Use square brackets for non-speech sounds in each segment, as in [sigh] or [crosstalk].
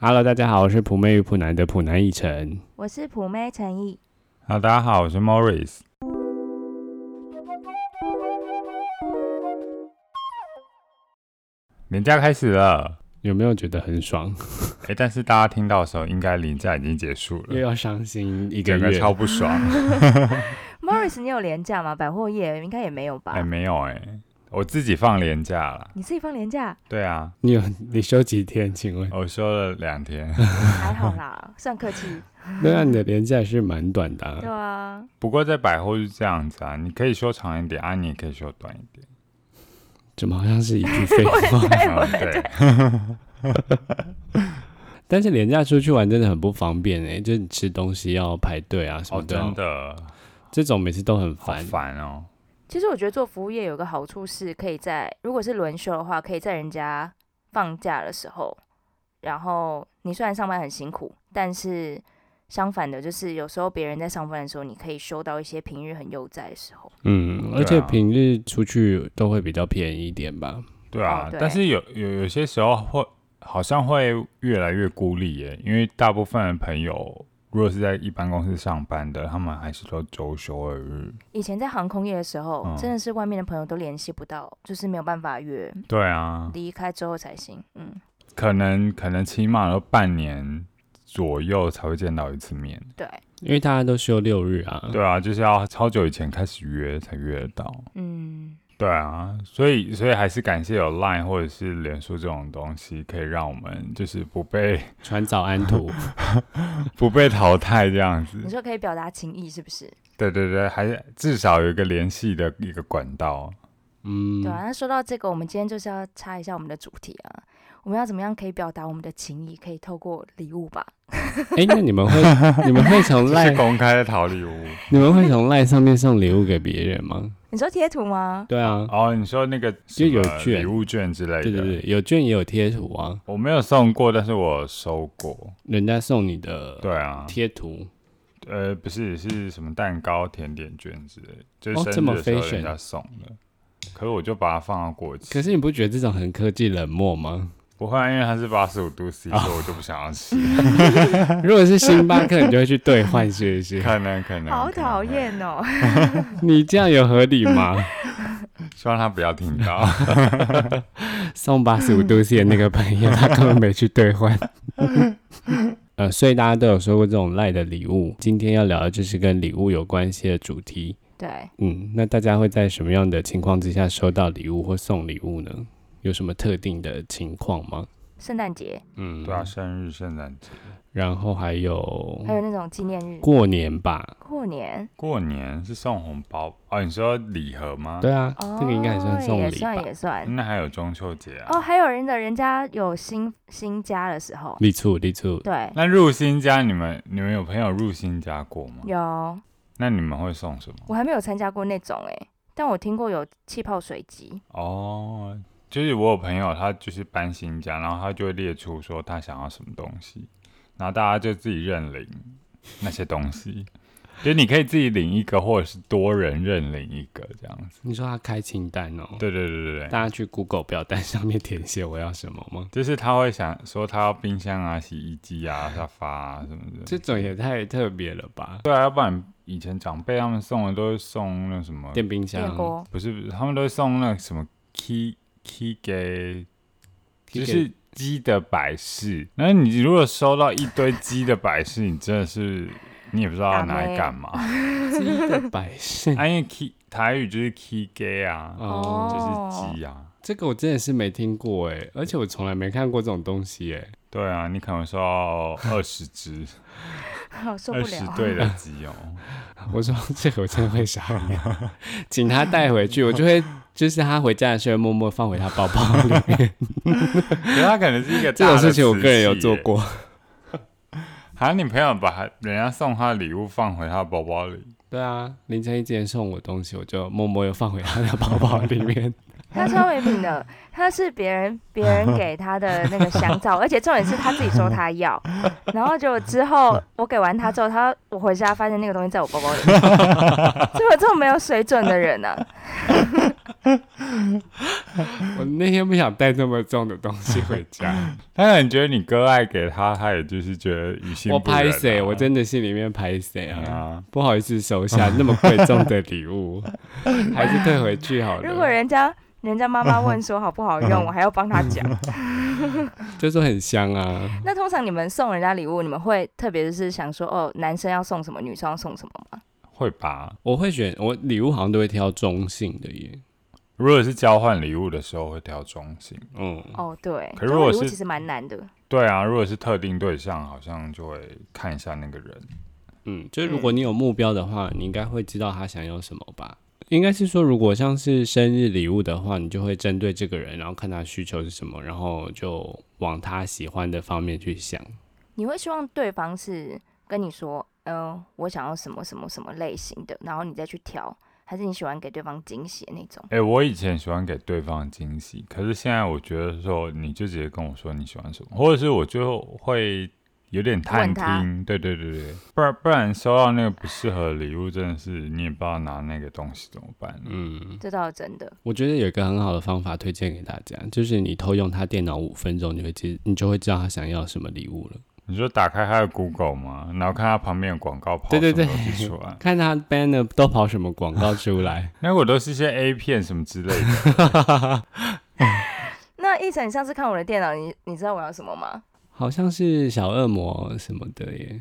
Hello，大家好，我是普妹与普男的普男一晨。我是普妹陈毅。好，大家好，我是 Morris。年假开始了，有没有觉得很爽？哎、但是大家听到的时候，应该年假已经结束了，又要伤心一个整个月，超不爽。[laughs] Morris，你有年假吗？百货业应该也没有吧？哎、没有哎、我自己放年假了。你自己放年假对啊，你有你休几天？请问？我休了两天，[laughs] 还好啦，算客气。对啊，你的年假是蛮短的、对啊，啊，不过在百货是这样子啊，你可以休长一点啊，你也可以休短一点。怎么好像是一句 [laughs] 废话？嗯对，[laughs] 但是廉价出去玩真的很不方便哎、就是你吃东西要排队啊什么哦，的，真的这种每次都很好烦。烦哦。其实我觉得做服务业有个好处是，可以在如果是轮休的话，可以在人家放假的时候，然后你虽然上班很辛苦，但是相反的，就是有时候别人在上班的时候，你可以休到一些平日很悠哉的时候。嗯，而且平日出去都会比较便宜一点吧。对啊，哦对但是有有有些时候会好像会越来越孤立耶，因为大部分的朋友如果是在一般公司上班的，他们还是都周休二日。以前在航空业的时候，嗯真的是外面的朋友都联系不到，就是没有办法约，对啊，离开之后才行。嗯，可能可能起码都半年左右才会见到一次面。对，因为大家都休六日啊。对啊，就是要超久以前开始约才约得到。嗯，对啊，所以所以还是感谢有 Line 或者是脸书这种东西，可以让我们就是不被 [laughs] 传早安图，[laughs] 不被淘汰这样子你。说可以表达情意是不是？对对对，还是至少有一个联系的一个管道。嗯对，啊，那说到这个，我们今天就是要插一下我们的主题啊，我们要怎么样可以表达我们的情谊？可以透过礼物吧？哎、那你们会 [laughs] 你们会从赖公开的讨礼物你们会从赖上面送礼物给别人吗？你说贴图吗？对啊，哦，你说那个就有什么券。礼物券之类的，对对对，有券也有贴图啊，我没有送过，但是我收过。人家送你的对啊，贴图，呃，不是是什么蛋糕、甜点券之类的，就是生哦这么日的时候 fashion 人家送的。可是我就把它放到过期，可是你不觉得这种很科技冷漠吗？不会啊，因为它是八十五度 C，、所以我就不想要吃。[laughs] 如果是星巴克，你就会去兑换，是不是？可能可能，好讨厌哦！你这样有合理吗？[laughs] 希望他不要听到。[laughs] 送八十五度 C 的那个朋友，他根本没去兑换。呃，所以大家都有收过这种赖的礼物。今天要聊的就是跟礼物有关系的主题。对，嗯，那大家会在什么样的情况之下收到礼物或送礼物呢？有什么特定的情况吗？圣诞节嗯，对啊，。生日、圣诞节、然后还有还有那种纪念日、过年吧？过年，过年是送红包哦？你说礼盒吗？对啊，哦，这个应该也算送礼吧也算？也算。那还有中秋节啊。哦，还有人的人家有新新家的时候，立处立处，对，那入新家，你们你们有朋友入新家过吗？有，那你们会送什么？我还没有参加过那种哎、但我听过有气泡水机，哦，就是我有朋友，他就是搬新家，然后他就会列出说他想要什么东西，然后大家就自己认领那些东西，[laughs] 就是你可以自己领一个，或者是多人认领一个这样子。你说他开清单哦？对对对对对，大家去 Google 表单上面填写我要什么吗？就是他会想说他要冰箱啊、洗衣机啊、沙发啊什么的。这种也太特别了吧？对啊，要不然以前长辈他们送的都是送那什么，电冰箱电锅，不是不是，他们都会送那什么 key key 给，key 就是鸡的摆饰。那你如果收到一堆鸡的摆饰，你真的是你也不知道要拿来干嘛。[laughs] 鸡的摆饰啊，因为 key 台语就是 key gay 啊，哦，就是鸡啊。这个我真的是没听过哎，而且我从来没看过这种东西哎。对啊，你可能收到二十只、[laughs] 二十。对的鸡哦。[laughs] 我说这个我真的会傻，请他带回去，我就会就是他回家的时候默默放回他包包里面。[laughs] 可是他可能是一个这种事情我个人有。做过。[laughs] 还有你朋友把人家送他的礼物放回他的包包里，对啊，凌晨一之前送我东西，我就默默又放回他的包包里面。他超没品的，[laughs] 他是别人别人给他的那个香皂，[laughs] 而且重点是他自己说他要，[laughs] 然后就之后我给完他之后，他我回家发现那个东西在我包包里，怎么这么没有水准的人呢、我那天不想带这么重的东西回家，他可能觉得你割爱给他，他也就是觉得于心我不忍、啊。拍谁？我真的心里面拍谁啊？啊，不好意思收下那么贵重的礼物，还是退回去好了如果。人家人家妈妈 [laughs] 问说好不好用，我还要帮他讲。[laughs] 就说很香啊，[laughs] 那通常你们送人家礼物，你们会特别是想说哦，男生要送什么，女生要送什么吗？会吧？我会选我礼物好像都会挑中性的耶。如果是交换礼物的时候，会挑中性。嗯，哦，对，可是如果是其实蛮难的。对啊，如果是特定对象，好像就会看一下那个人。嗯，就是如果你有目标的话，你应该会知道他想要什么吧？应该是说，如果像是生日礼物的话，你就会针对这个人，然后看他需求是什么，然后就往他喜欢的方面去想。你会希望对方是跟你说，嗯、我想要什么什么什么类型的，然后你再去挑，还是你喜欢给对方惊喜的那种？哎、我以前喜欢给对方惊喜，可是现在我觉得说，你就直接跟我说你喜欢什么，或者是我就会有点探听，对对对对，不然不然收到那个不适合的礼物，真的是你也不知道拿那个东西怎么办。嗯，这倒是真的。我觉得有一个很好的方法推荐给大家，就是你偷用他电脑五分钟，你会知你就会知道他想要什么礼物了。你说打开他的 Google 吗？然后看他旁边的广告跑对对对出来，[laughs] 看他 banner 都跑什么广告出来。[laughs] 那我都是一些 A 片什么之类的。[laughs] 那一晨，你上次看我的电脑，你你知道我要什么吗？好像是小恶魔什么的耶，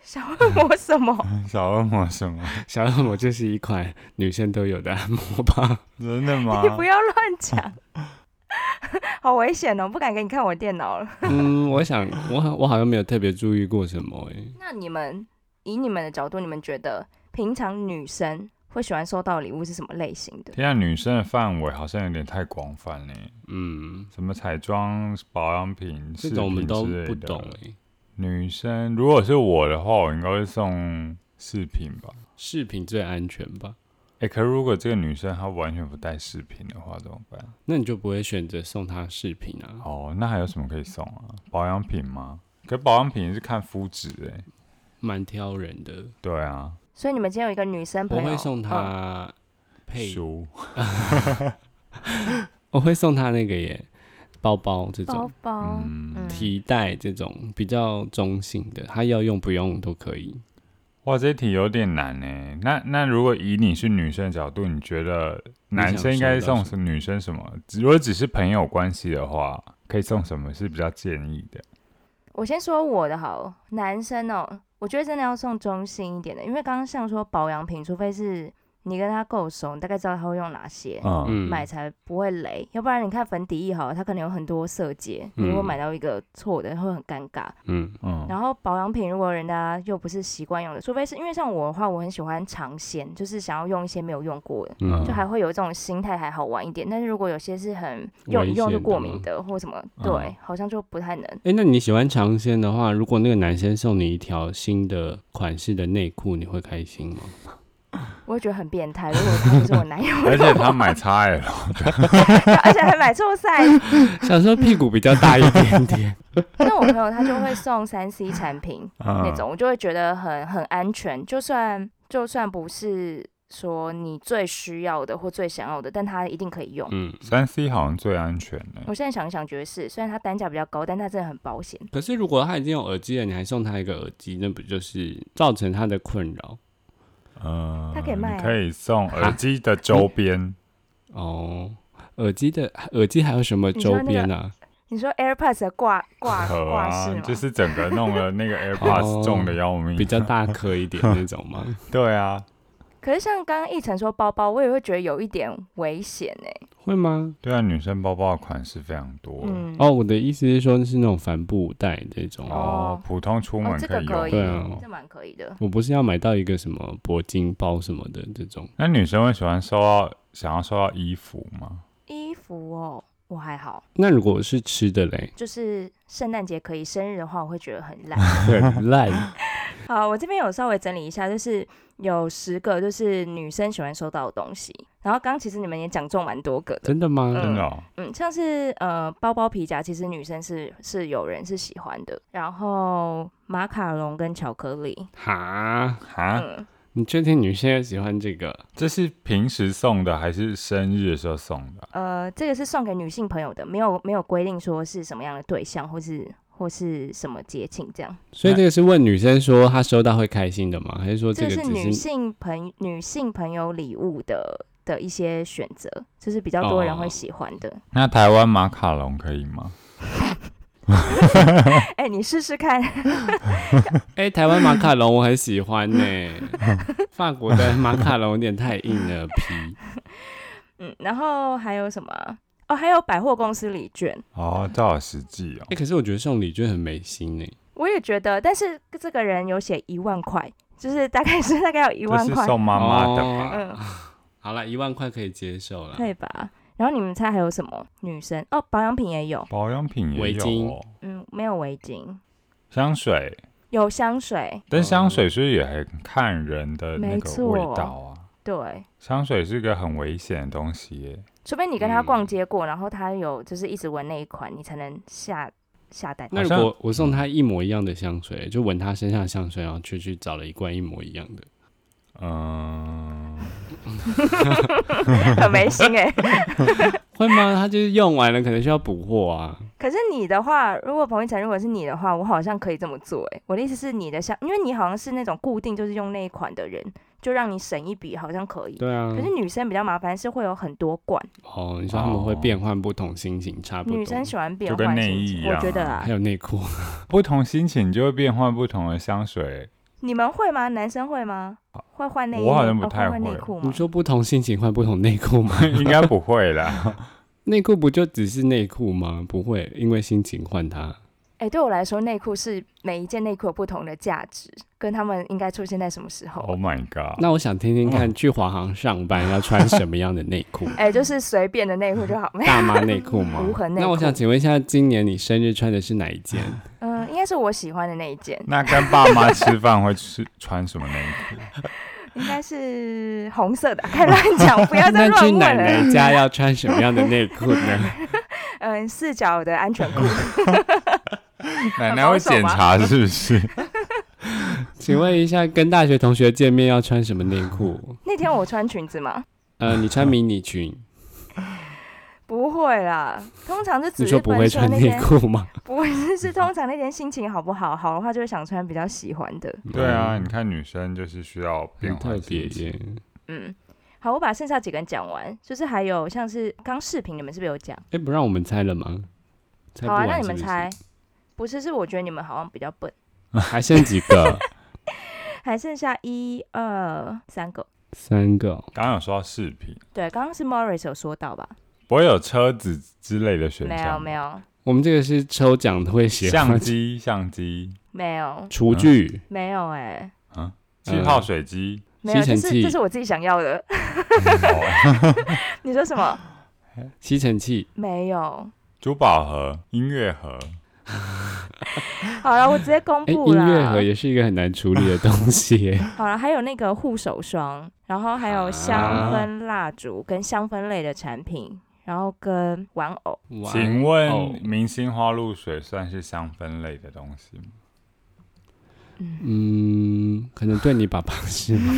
小恶魔什么？[laughs] 小恶魔什么？小恶魔就是一款女生都有的按摩棒。真的吗 [laughs] 你？不要乱讲，[laughs] 好危险哦！不敢给你看我电脑了。嗯，我想我好我好像没有特别注意过什么诶。那你们以你们的角度，你们觉得平常女生会喜欢收到的礼物是什么类型的？天啊，女生的范围好像有点太广泛呢。嗯，什么彩妆、保养品、饰这种我们品都之类的不懂诶。女生如果是我的话，我应该会送饰品吧。饰品最安全吧？哎、可是如果这个女生她完全不带饰品的话，怎么办？那你就不会选择送她饰品啊？哦，那还有什么可以送啊？保养品吗？可保养品是看肤质哎。蛮挑人的。对啊，所以你们今天有一个女生朋友，我会送嗯她配，书 [laughs] 我会送她那个耶包包这包种包，嗯嗯，提袋这种比较中性的，她要用不用都可以。哇，这题有点难呢。那那如果以你是女生的角度，你觉得男生应该送什女生什么？如果只是朋友关系的话，可以送什么是比较建议的？我先说我的好，男生哦，我觉得真的要送中性一点的，因为刚刚像说保养品，除非是你跟他够熟，你大概知道他会用哪些。嗯，嗯，买才不会雷，要不然你看粉底液好了，它可能有很多色阶，你如果嗯买到一个错的，会很尴尬。嗯嗯，然后保养品，如果人家又不是习惯用的，除非是因为像我的话，我很喜欢尝鲜，就是想要用一些没有用过的，嗯就还会有这种心态，还好玩一点。但是如果有些是很用一用就过敏的或什么，嗯对，好像就不太能。哎、那你喜欢尝鲜的话，如果那个男生送你一条新的款式的内裤，你会开心吗？我会觉得很变态。如果他是我男友，[laughs] 而且他买 XL，而且还买错 size，[laughs] 想说屁股比较大一点点，[laughs] 那我朋友他就会送三 C 产品那那种，我就会觉得很很安全。就算就算不是说你最需要的或最想要的，但他一定可以用。嗯。三 C 好像最安全的。我现在想一想，觉得是，虽然它单价比较高，但它真的很保险。可是如果他已经有耳机了，你还送他一个耳机，那不就是造成他的困扰嗯，它可以卖啊可以送耳机的周边，[laughs] 哦？耳机的耳机还有什么周边啊？你说 AirPods 的挂挂可 [laughs] 挂饰吗？，啊就是整个弄了那个 [laughs] AirPods 哦重的要命，比较大颗一点那种吗？对啊，可是像刚刚一晨说包包，我也会觉得有一点危险哎、会吗？对啊，女生包包的款式非常多。嗯，哦，我的意思是说，是那种帆布袋这种。哦哦，普通出哦门以用。这个可以，对啊这蛮可以的。我不是要买到一个什么铂金包什么的这种，那女生会喜欢收到想要收到衣服吗？衣服哦，我还好，那如果是吃的嘞，就是圣诞节可以，生日的话我会觉得很烂。[laughs] 很烂。好，我这边有稍微整理一下，就是有十个就是女生喜欢收到的东西。然后刚刚其实你们也讲中蛮多个的，真的吗？真的、哦，嗯，像是呃包包皮夹，其实女生是是有人是喜欢的。然后马卡龙跟巧克力，哈，哈，嗯，你确定女生也喜欢这个？这是平时送的还是生日的时候送的？呃，这个是送给女性朋友的，没有没有规定说是什么样的对象或是或是什么节庆这样。所以这个是问女生说她收到会开心的吗？还是说这个是女性朋女性朋友礼物的的一些选择，就是比较多人会哦喜欢的。那台湾马卡龙可以吗？[laughs] 哎、你试试看。[laughs] 哎、台湾马卡龙我很喜欢呢、法国的马卡龙有点太硬了皮。[laughs] 嗯，然后还有什么啊？哦，还有百货公司礼券，哦，这好实际哦。哎、。可是我觉得送礼券很没心呢、我也觉得，但是这个人有写一万块，就是大概是大概有一万块，送妈妈的嗯，好了，一万块可以接受了。可以吧？然后你们猜还有什么？女生？哦，保养品也有，保养品也有围巾。哦，嗯，没有围巾，香水，有香水，但香水是不是也很看人的那个味道啊？对，香水是个很危险的东西耶。除非你跟他嗯逛街过，然后他有就是一直闻那一款，你才能下下单。那如果我送他一模一样的香水，就闻他身上的香水，然后去去找了一罐一模一样的，嗯，[laughs] 很没心哎、[laughs] 会吗？他就是用完了，可能需要补货啊。可是你的话，如果彭一晨如果是你的话，我好像可以这么做哎、我的意思是你的香，因为你好像是那种固定就是用那一款的人，就让你省一笔，好像可以。对啊可，是女生比较麻烦，是会有很多罐，哦，你说他们会变换不同心情，差不多。女生喜欢变就跟内换心情，衣一样啊我觉得啊还，有内裤，[laughs] 不同心情就会变换不同的香水。你们会吗？男生会吗？会换内衣？我好像不哦太会会换内裤你？说不同心情换不同内裤吗？[laughs] 应该不会啦。[laughs] 内裤不就只是内裤吗？不会因为心情换它。哎、对我来说，内裤是每一件内裤有不同的价值，跟他们应该出现在什么时候。Oh my god！那我想听听看，去华航上班要穿什么样的内裤？[laughs] 哎、就是随便的内裤就好。没有大妈内裤吗 [laughs] 无痕？内那我想请问一下，今年你生日穿的是哪一件？[laughs] 嗯、应该是我喜欢的那一件，那跟爸妈吃饭会吃穿什么内裤？应该是红色的。开乱讲，不要再那去奶乱问了。奶家要穿什么样的内裤呢？嗯、四角的安全裤。[laughs] 奶奶会检查是不是？[laughs] 请问一下，跟大学同学见面要穿什么内裤？那天我穿裙子吗？呃，你穿迷你裙，不会啦，通常是你说不会穿内裤吗？不是，是通常那天心情好不好，好的话就会想穿比较喜欢的。对啊，你看女生就是需要变化特换别。耶。嗯，好，我把剩下几个人讲完，就是还有像是刚视频，你们是不是有讲？哎，不让我们猜了吗？好啊，那你们猜，不是，是我觉得你们好像比较笨，[laughs] 还剩几个？[laughs] 还剩下一二三个。三个哦。刚刚有说到饰品，对，刚刚是 Morris 有说到吧？不会有车子之类的选没？有，没。有，我们这个是抽奖会写相机，相机，[laughs] 没有，厨具，没有、哎，气泡水机，没有，吸尘器这是这是我自己想要的。哦你说什么？吸尘器，没有。珠宝盒、音乐盒，[laughs] 好了，我直接公哎，布啦。音乐盒也是一个很难处理的东西。[laughs] 好了，还有那个护手霜，然后还有香啊氛蜡烛跟香氛类的产品，然后跟玩偶。请哦问明星花露水算是香氛类的东西吗？嗯，可能对你爸爸是吗？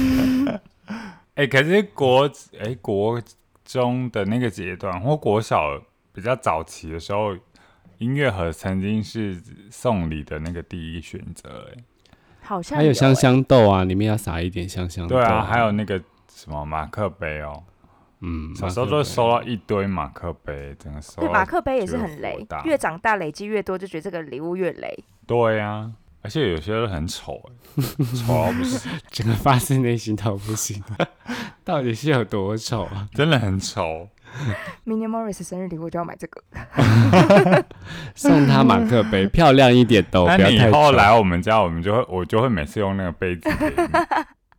[laughs] 哎、可是国哎、国中的那个阶段或国小比较早期的时候，音乐盒曾经是送礼的那个第一选择。哎，好像还有香欸，香豆啊，里面要撒一点香香豆。对啊，还有那个什么马克杯哦，嗯，小时候都收到一堆马克杯，整个收对，马克杯也是很雷，越长大累积越多，就觉得这个礼物越雷。对呀、而且有些都很丑，哎 [laughs] 丑到不行，整个发自内心到不行，[laughs] 到底是有多丑啊？真的很丑。[laughs] 明年 Morris 生日礼物就要买这个。[laughs] 送他马克杯，漂亮一点都，[laughs] 那你以不要太丑。后来我们家，我们就会我就会每次用那个杯子。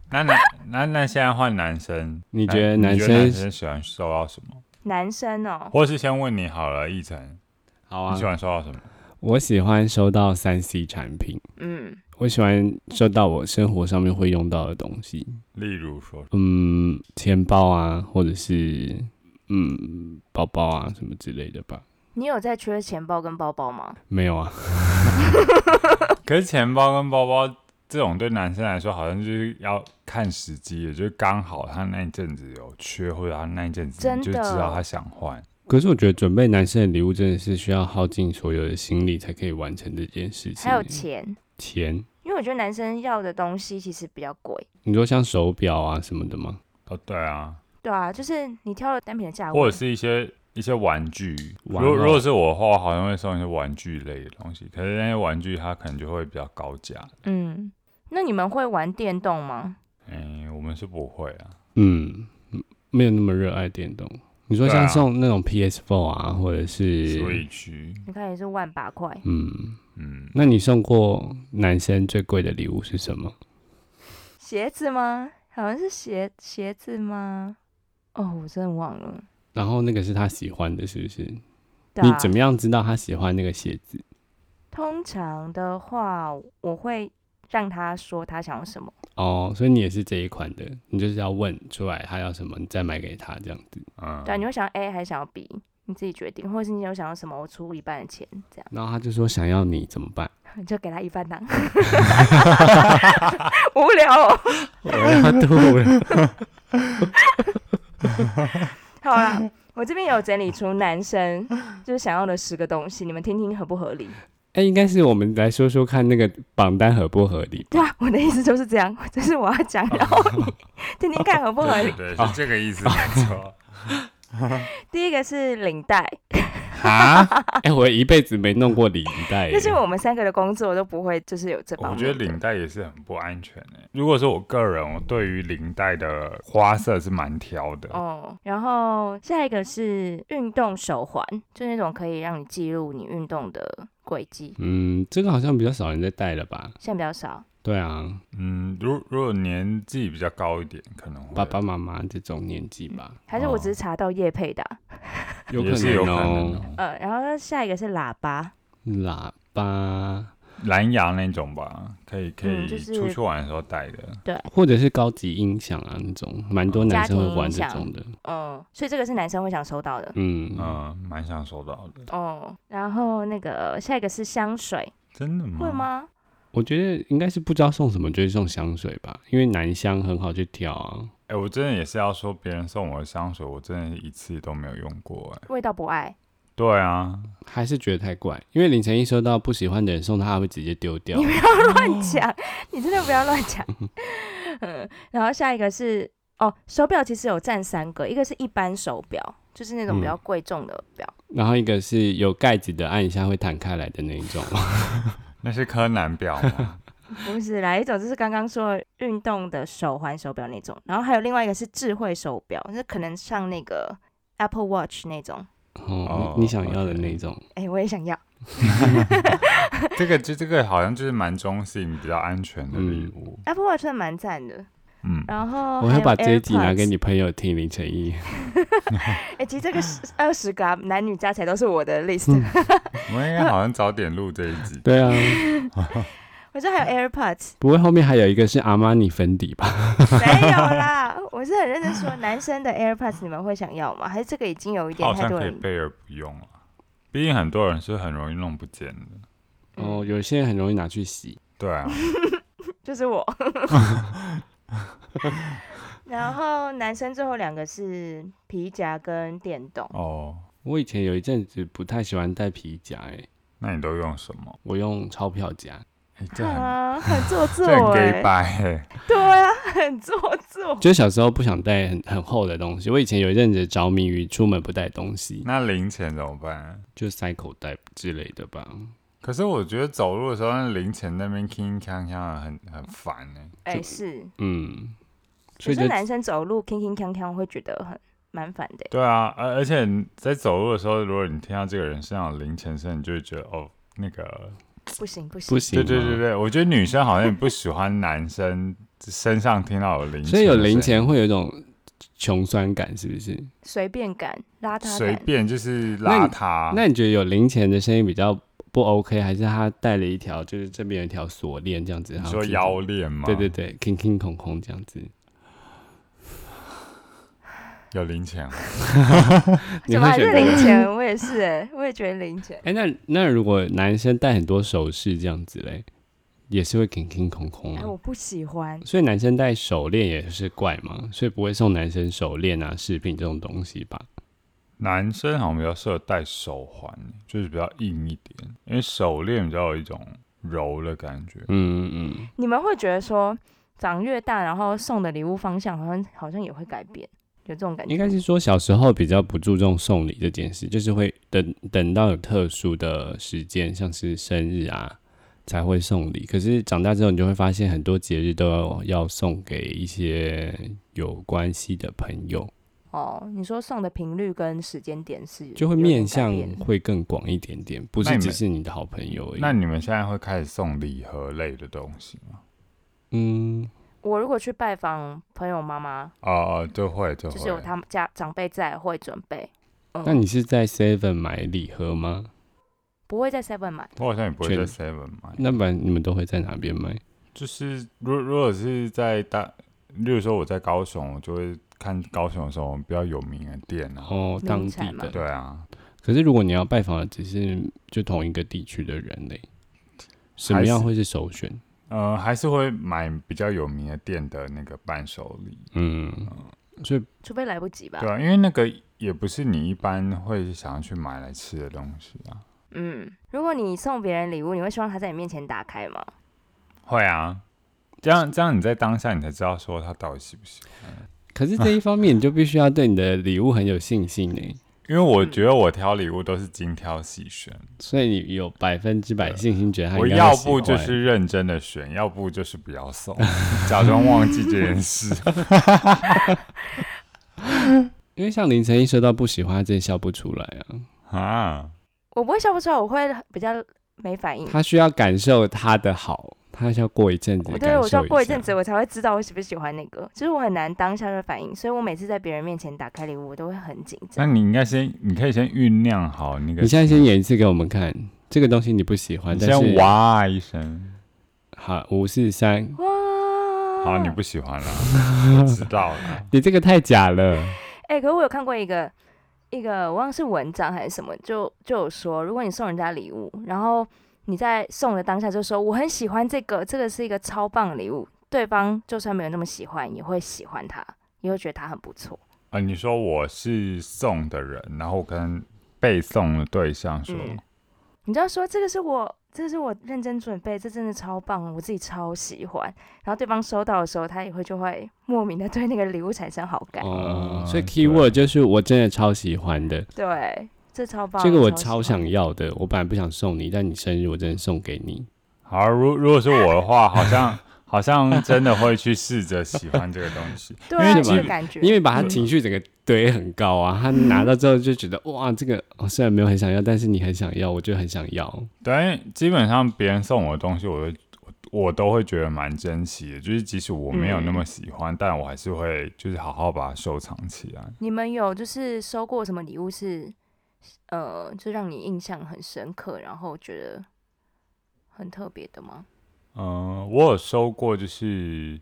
那那那那现在换男生，你觉得男生男生喜欢收到什么？男生哦，或是先问你好了，奕晨，好啊你喜，欢收到什么？我喜欢收到三 C 产品。嗯，我喜欢收到我生活上面会用到的东西，例如说，嗯，钱包啊，或者是嗯包包啊什么之类的吧。你有在缺钱包跟包包吗？没有啊，[laughs] 可是钱包跟包包这种对男生来说，好像就是要看时机的，就是刚好他那一阵子有缺，或者他那一阵子你就知道他想换。可是我觉得准备男生的礼物真的是需要耗尽所有的心力才可以完成这件事情。还有钱，钱，因为我觉得男生要的东西其实比较贵。你说像手表啊什么的吗？哦，对啊，对啊，就是你挑了单品的价位，或者是一些一些玩具。如玩偶果如果是我的话，我好像会送一些玩具类的东西，可是那些玩具它可能就会比较高价。嗯，那你们会玩电动吗？嗯，我们是不会啊。嗯，没有那么热爱电动。你说对啊像送那种 PS4 啊，或者是所以去，你看也是万把块，嗯，嗯，那你送过男生最贵的礼物是什么？鞋子吗？好像是鞋鞋子吗？哦，我真的忘了。然后那个是他喜欢的，是不是？啊你怎么样知道他喜欢那个鞋子？通常的话，我会让他说他想要什么。哦，所以你也是这一款的，你就是要问出来他要什么，你再买给他这样子。嗯，对啊，你会想要 A 还是想要 B？你自己决定，或者是你有想要什么，我出一半的钱，这样然后他就说想要你怎么办？[laughs] 你就给他一半当。[laughs] 无聊哦。我要吐了。[laughs] [laughs] 好啦，我这边有整理出男生 [laughs] 就是想要的十个东西，你们听听合不合理？哎、应该是我们来说说看那个榜单合不合理。对啊，我的意思就是这样，[laughs] 这是我要讲，然后你听听看合不合理。对，是这个意思，没错。第一个是领带，啊，[laughs] 哎、我一辈子没弄过领带耶。但是我们三个的工作都不会就是有这方面。我觉得领带也是很不安全诶。如果说我个人，我对于领带的花色是蛮挑的。哦，然后下一个是运动手环，就那种可以让你记录你运动的轨迹，嗯，这个好像比较少人在戴了吧？现在比较少。对啊，嗯，如如果年纪比较高一点，可能爸爸妈妈这种年纪吧，还是我只是查到叶佩的啊、[laughs] 有可也是有可能。呃，然后下一个是喇叭，喇叭，蓝牙那种吧，可以可以出去玩的时候带的。对或者是高级音响啊那种，蛮多男生会玩这种的。嗯，所以这个是男生会想收到的。嗯，嗯，蛮想收到的。哦，然后那个下一个是香水，真的吗？会？吗？我觉得应该是不知道送什么，就是送香水吧，因为男香很好去挑啊。哎、我真的也是要说，别人送我的香水，我真的一次都没有用过。哎，味道不爱，对啊，还是觉得太怪，因为凌晨一收到不喜欢的人送他，他会直接丢掉你。不要乱讲，你真的不要乱讲。嗯，然后下一个是哦，手表其实有占三个，一个是一般手表，就是那种比较贵重的表，然后一个是有盖子的，按一下会弹开来的那一种。[laughs] 那是柯南表吗？[laughs] 不是来，一种就是刚刚说运动的手环手表那种，然后还有另外一个是智慧手表，那可能像那个 Apple Watch 那种。哦哦，你你想要的那种。哎、我也想要。[laughs] 这个就这个好像就是蛮中性、比较安全的礼物。Apple Watch 真的蛮赞的，嗯，然后我会把这一集拿给你。朋友听，凌晨一。[laughs] 哎、其实这个二十个、啊、男女加起来都是我的 list，、嗯 [laughs] 我们应该好像早点录这一集。对啊，[laughs] 我这还有 AirPods，不会后面还有一个是阿玛尼粉底吧？没有啦，我是很认真说，男生的 AirPods 你们会想要吗？还是这个已经有一点像太多人？可以备而不用了，毕竟很多人是很容易弄不见的。哦，有些人很容易拿去洗。对啊，就是我。[laughs] 然后男生最后两个是皮夹跟电动，哦，我以前有一阵子不太喜欢戴皮夹，哎，那你都用什么？我用钞票夹。哎，这很啊，很做作这很哎、gay 白哎。对啊，很做作。就小时候不想带很很厚的东西，我以前有一阵子着迷于出门不带东西，那零钱怎么办？就塞口袋之类的吧。可是我觉得走路的时候，那零钱那边铿锵锵的，很很烦哎。哎、就是是，嗯，所以就有时候男生走路铿铿锵锵会觉得很蛮烦的。欸对啊，而而且在走路的时候，如果你听到这个人身上有零钱声，你就会觉得哦，那个，不行不行不，行。对对对对，我觉得女生好像也不喜欢男生身上听到有零钱，所以有零钱，会有一种穷酸感，是不是？随便感、邋遢随。便就是邋遢。那你觉得有零钱的声音比较不 OK，还是他戴了一条就是这边有一条锁链这样子？你然后听说腰链吗？对对，对，空空空空这样子，[sighs] 有零钱吗？你 [laughs] 怎么还是会选？零钱？我也是哎、我也觉得零钱。哎、那那如果男生戴很多首饰这样子嘞，也是会空空空空哎、啊。我不喜欢。所以男生戴手链也是怪嘛，所以不会送男生手链啊、饰品这种东西吧？男生好像比较适合戴手环，就是比较硬一点，因为手链比较有一种柔的感觉。嗯嗯嗯，你们会觉得说长越大，然后送的礼物方向好像好像也会改变，有这种感觉？应该是说小时候比较不注重送礼这件事，就是会等等到有特殊的时间，像是生日啊，才会送礼。可是长大之后，你就会发现很多节日都要要送给一些有关系的朋友，哦，你说送的频率跟时间点是就会面向变会更广一点点，不是只是你的好朋友而已。那你们现在会开始送礼盒类的东西吗？嗯，我如果去拜访朋友妈妈，哦哦，就会就会。就是有他们家长辈在，会准备。嗯，那你是在 Seven 买礼盒吗？不会在 Seven 买？我好像也不会在 Seven 买。那不然你们都会在哪边买？就是如如果是在大，例如说我在高雄，我就会看高雄的时候比较有名的店啊。哦，当地嘛地的。对啊，可是如果你要拜访的只是就同一个地区的人类，什么样会是首选？呃，还是会买比较有名的店的那个伴手礼。嗯，所以除非来不及吧。对啊，因为那个也不是你一般会想要去买来吃的东西啊。嗯，如果你送别人礼物，你会希望他在你面前打开吗？会啊，这样这样你在当下你才知道说他到底喜不喜欢。可是这一方面你就必须要对你的礼物很有信心呢，因为我觉得我挑礼物都是精挑细选，所以你有百分之百信心觉得他我要不就是认真的选，要不就是不要送，假装忘记这件事。因为像凌晨一收到不喜欢，他真的笑不出来啊，啊，我不会笑不出来，我会比较没反应。他需要感受他的好，他需要过一阵子感对，我需要过一阵子，我才会知道我喜不喜欢那个。就是我很难当下的反应，所以我每次在别人面前打开礼物，我都会很紧张那。你应该先，你可以先酝酿好那个。你现在先演一次给我们看，这个东西你不喜欢，你但是先哇一声，好五四三，哇，好，你不喜欢了，我知道了。[laughs] 你这个太假了。哎、可是我有看过一个一个，我忘了是文章还是什么，就就有说，如果你送人家礼物，然后你在送的当下就说我很喜欢这个，这个是一个超棒的礼物，对方就算没有那么喜欢，也会喜欢它，也会觉得它很不错。啊，你说我是送的人，然后跟被送的对象说，嗯你知道说这个是我，这个是我认真准备，这真的超棒，我自己超喜欢。然后对方收到的时候，他也会就会莫名的对那个礼物产生好感。哦，嗯所以 keyword 就是我真的超喜欢的，对，这超棒。这个我超想要的。我本来不想送你，但你生日我真的送给你。好，如如果是我的话，好像好像真的会去试着喜欢这个东西。[laughs] 对啊，因为基这个感觉，因为把他情绪整个堆很高啊，他拿到之后就觉得哇，这个我虽然没有很想要，但是你很想要，我就很想要。对，基本上别人送我的东西，我都我我都会觉得蛮珍惜的。就是即使我没有那么喜欢，但我还是会就是好好把它收藏起来。你们有就是收过什么礼物是，呃，就让你印象很深刻，然后觉得很特别的吗？嗯、我有收过，就是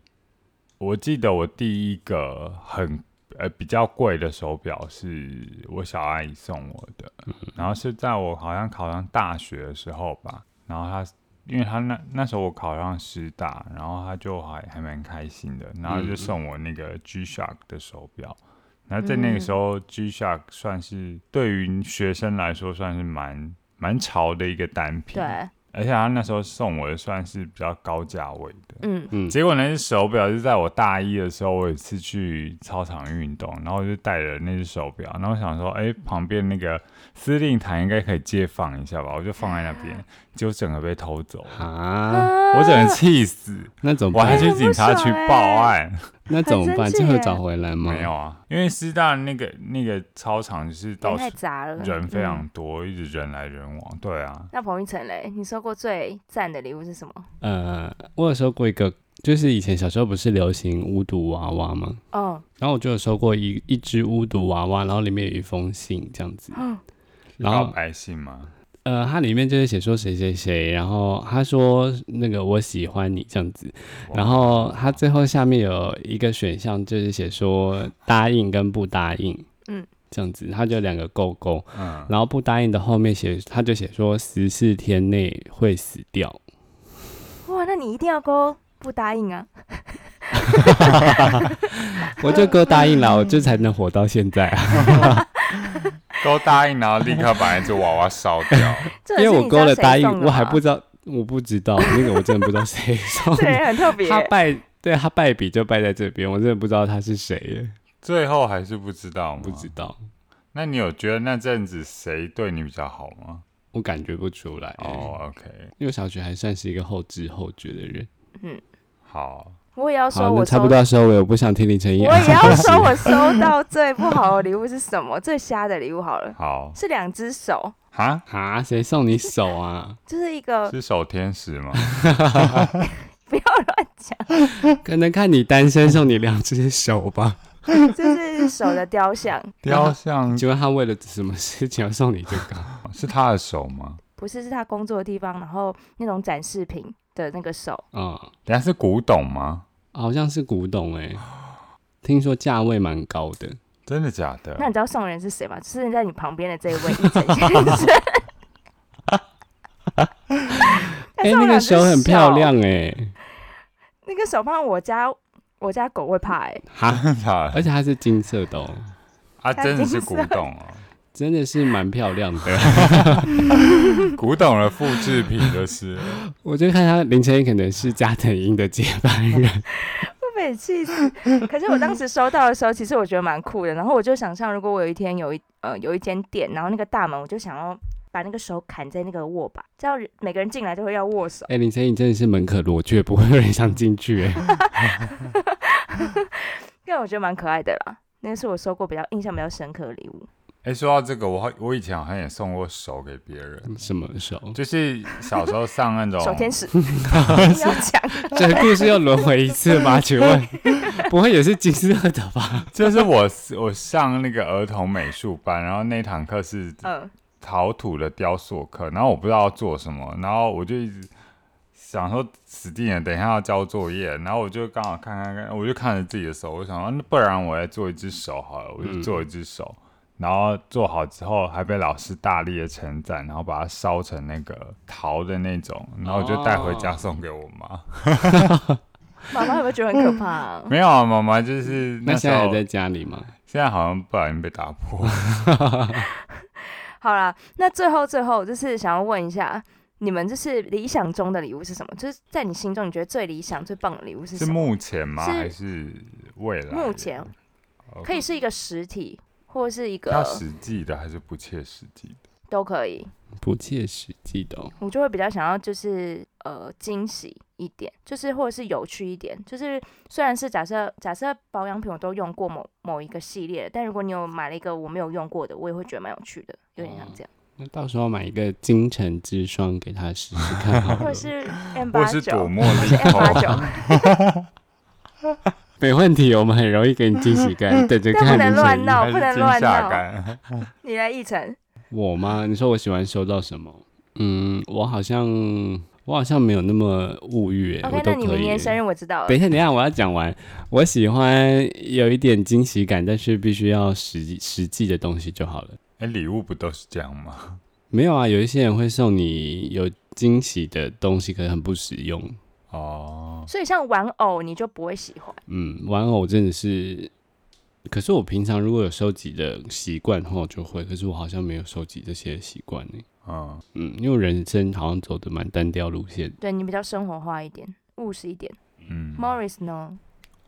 我记得我第一个很呃比较贵的手表是我小阿姨送我的，然后是在我好像考上大学的时候吧，然后她因为她那那时候我考上师大，然后她就还还蛮开心的，然后就送我那个 G Shock 的手表。然后在那个时候，G Shock 算是对于学生来说算是蛮蛮潮的一个单品，对，而且他那时候送我的算是比较高价位的。嗯，嗯，结果那只手表是在我大一的时候，我有一次去操场运动，然后我就带了那只手表，然后我想说，哎、旁边那个司令台应该可以借放一下吧，我就放在那边，结果整个被偷走了，啊，我整个气死，那怎么我还？去警察局报案，那怎么办？很生气耶这会找回来吗？没有啊，因为师大那个那个操场就是到人太处杂了，人非常嗯多，一直人来人往，对啊，那彭昱晨嘞，你收过最赞的礼物是什么？呃，我有收过一个，就是以前小时候不是流行巫毒娃娃吗？哦，然后我就有收过一一只巫毒娃娃，然后里面有一封信这样子。嗯然后告白信吗？呃，它里面就是写说谁谁谁，然后他说那个我喜欢你这样子，然后他最后下面有一个选项就是写说答应跟不答应，嗯，这样子，他就两个勾勾，嗯，然后不答应的后面写他就写说十四天内会死掉，哇，那你一定要勾不答应啊！[laughs] 我就勾答应了，我就才能活到现在啊，[laughs] 都答应，然后立刻把那只娃娃烧掉。[laughs] 因为我勾了答应，我还不知知道，我不知道那个我真的不知道谁送道，这的，[laughs] 人很特别。他败，对他败笔就败在这边，我真的不知道他是谁耶，最后还是不知道吗？不知道，那你有觉得那阵子谁对你比较好吗？我感觉不出来。哦，OK，因为小学还算是一个后知后觉的人。嗯好，我也要说，我收差不多要收尾，我不想听林晨一。我也要 [laughs] 说，我收到最不好的礼物是什么？最瞎的礼物好了，好，是两只手，哈，啊，谁送你手啊？[laughs] 就是一个是手天使吗？[laughs] 不要乱讲，可能看你单身，送你两只手吧。就是手的雕像，雕像请问他为了什么事情要送你这个？是他的手吗？不是是他工作的地方，然后那种展示品的那个手，嗯，等下是古董吗？好像是古董哎、听说价位蛮高的。真的假的？那你知道送人是谁吗？就是在你旁边的这一位。[laughs] 哎、那个手很漂亮哎、那个手放我家，我家狗会怕哎、哈，[laughs] 真的假的而且它是金色的哦，啊，它真的是古董哦，真的是蛮漂亮的。[laughs] 古董的复制品就是。[laughs] 我就看他林晨一可能是加藤鹰的接班人，我被气死。可是我当时收到的时候，其实我觉得蛮酷的。然后我就想象，如果我有一天有一呃有一间店，然后那个大门，我就想要把那个手砍在那个握把，这样每个人进来都会要握手。[laughs] 哎、林晨一真的是门可罗雀，不会有人想进去哎、因为我觉得蛮可爱的啦。那个是我收过比较印象比较深刻的礼物。哎、说到这个，我好我以前好像也送过手给别人，什么手？就是小时候上那种手天使，[laughs] 你要讲这个故事又轮回一次吗？请问不会也是金色的吧？[laughs] 就是我我上那个儿童美术班，然后那堂课是嗯，陶土的雕塑课，然后我不知道要做什么，然后我就一直想说死定了，等一下要交作业，然后我就刚好看看看，我就看着自己的手，我想说，那不然我来做一只手好了，我就做一只手，然后做好之后还被老师大力的称赞，然后把它烧成那个陶的那种，然后我就带回家送给我妈。[laughs] 妈妈有没有觉得很可怕、啊？[laughs] 没有啊，妈妈就是那现在还在家里吗？现在好像不小心被打破。[laughs] 好啦，那最后最后就是想要问一下，你们就是理想中的礼物是什么？就是在你心中你觉得最理想、最棒的礼物是是什么？目前吗？是还是未来？目前可以是一个实体，或是一个要实际的还是不切实际的？都可以。不切实际的、哦。我就会比较想要就是呃惊喜一点，就是或者是有趣一点，就是虽然是假设假设保养品我都用过某某一个系列，但如果你有买了一个我没有用过的，我也会觉得蛮有趣的，有点像这样，那到时候买一个金城之霜给他试试看好了。或者是 M 八九，是朵茉或是莉 M 八？九，没问题，我们很容易给你惊喜感，等着看不能。乱闹还不能乱是惊吓闹感？[laughs] 你来一成，我吗？你说我喜欢收到什么？嗯，我好像我好像没有那么物欲耶，我 OK，都可以耶。那你明年生日我知道了等，一下，等一下，我要讲完。我喜欢有一点惊喜感，但是必须要实际实际的东西就好了。哎，礼物不都是这样吗？没有啊，有一些人会送你有惊喜的东西，可是很不实用。哦，所以像玩偶你就不会喜欢，嗯，玩偶真的是，可是我平常如果有收集的习惯的话，我就会。可是我好像没有收集这些习惯呢。嗯，嗯，因为人生好像走的蛮单调路线。对你比较生活化一点，务实一点。嗯，Morris 呢？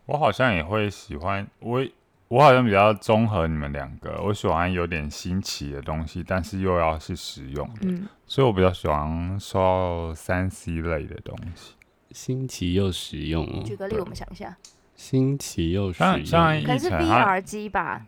我好像也会喜欢我，我好像比较综合你们两个，我喜欢有点新奇的东西，但是又要是实用的，嗯，所以我比较喜欢收三 C 类的东西。新奇又实用哦，举个例，我们想一下，新奇又实用。可能是一层它 VR 机吧？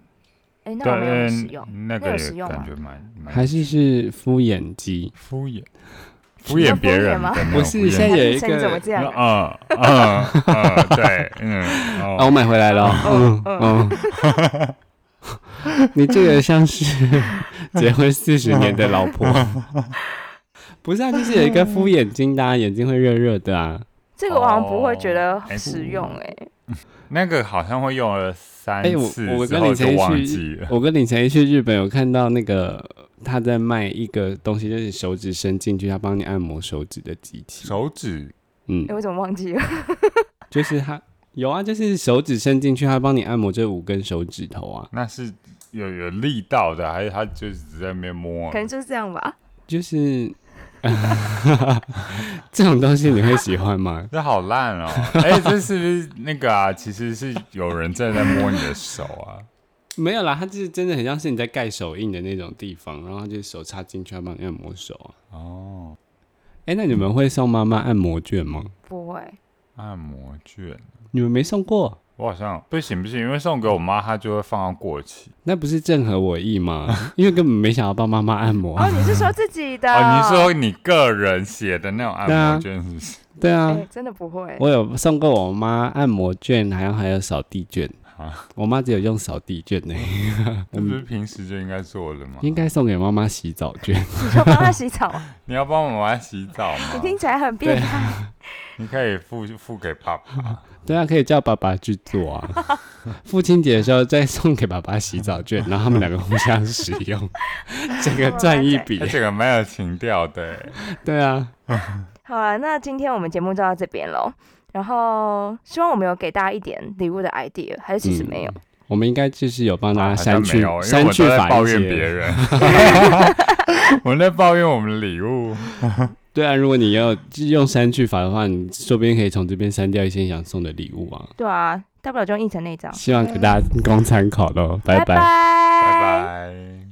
哎，那我没有使用。对，那个那有也实用吗感觉蛮蛮还是是敷衍机？敷衍，[laughs] 敷衍别人吗的那种不是现在有一个怎么个这样啊？嗯嗯嗯，对，嗯，[laughs] 啊，哦，我买回来了嗯嗯。[laughs] 你这个像是结婚四十年的老婆。不是啊，就是有一个敷眼睛的、啊，眼睛会热热的啊。这个我好像不会觉得哎实用哎、那个好像会用了三哎、我次我之后就跟李晨忘记去了，。我跟李晨一去日本有看到那个他在卖一个东西，就是手指伸进去，他帮你按摩手指的机器。手指嗯哎、，我怎么忘记了？[laughs] 就是他有啊，就是手指伸进去，他帮你按摩这五根手指头啊。那是有有力道的，还是他就是在那边摸可？能就是这样吧。就是 [laughs] 这种东西你会喜欢吗？[laughs] 这好烂哦！哎、这是不是那个啊？其实是有人正在摸你的手啊。没有啦，它就是真的很像是你在盖手印的那种地方，然后他就手插进去，要帮你按摩手啊。哦，哎、那你们会送妈妈按摩券吗？不会，按摩券，你们没送过？我好像不行不行，因为送给我妈，她就会放到过期。那不是正合我意吗？[laughs] 因为根本没想要帮妈妈按摩。哦，你是说自己的？[laughs] 哦，你是说你个人写的那种按摩券是不是？对哎、啊，真的不会。我有送过我妈按摩券，还有还有扫地券。啊我妈只有用扫地券呢，[laughs] 这不是平时就应该做的吗？应该送给妈妈洗澡券。你说帮她洗澡，你要帮我妈洗澡吗？你听起来很变态。你可以付付给爸爸。[laughs] 对啊，可以叫爸爸去做啊。[laughs] 父亲节的时候再送给爸爸洗澡券，然后他们两个互相使用，[laughs] 这个赚一笔这个蛮有情调的欸。对啊，好了，那今天我们节目就到这边喽。然后希望我们有给大家一点礼物的 idea，还是其实没有？我们应该就是有帮大家删去删我都在去法抱怨别。人，[laughs] 我们在抱怨我们的礼物。对啊，如果你要用删去法的话，你说不定可以从这边删掉一些你想送的礼物啊。对啊，大不了就用印成那张。希望给大家供参考喽，拜拜拜。拜拜。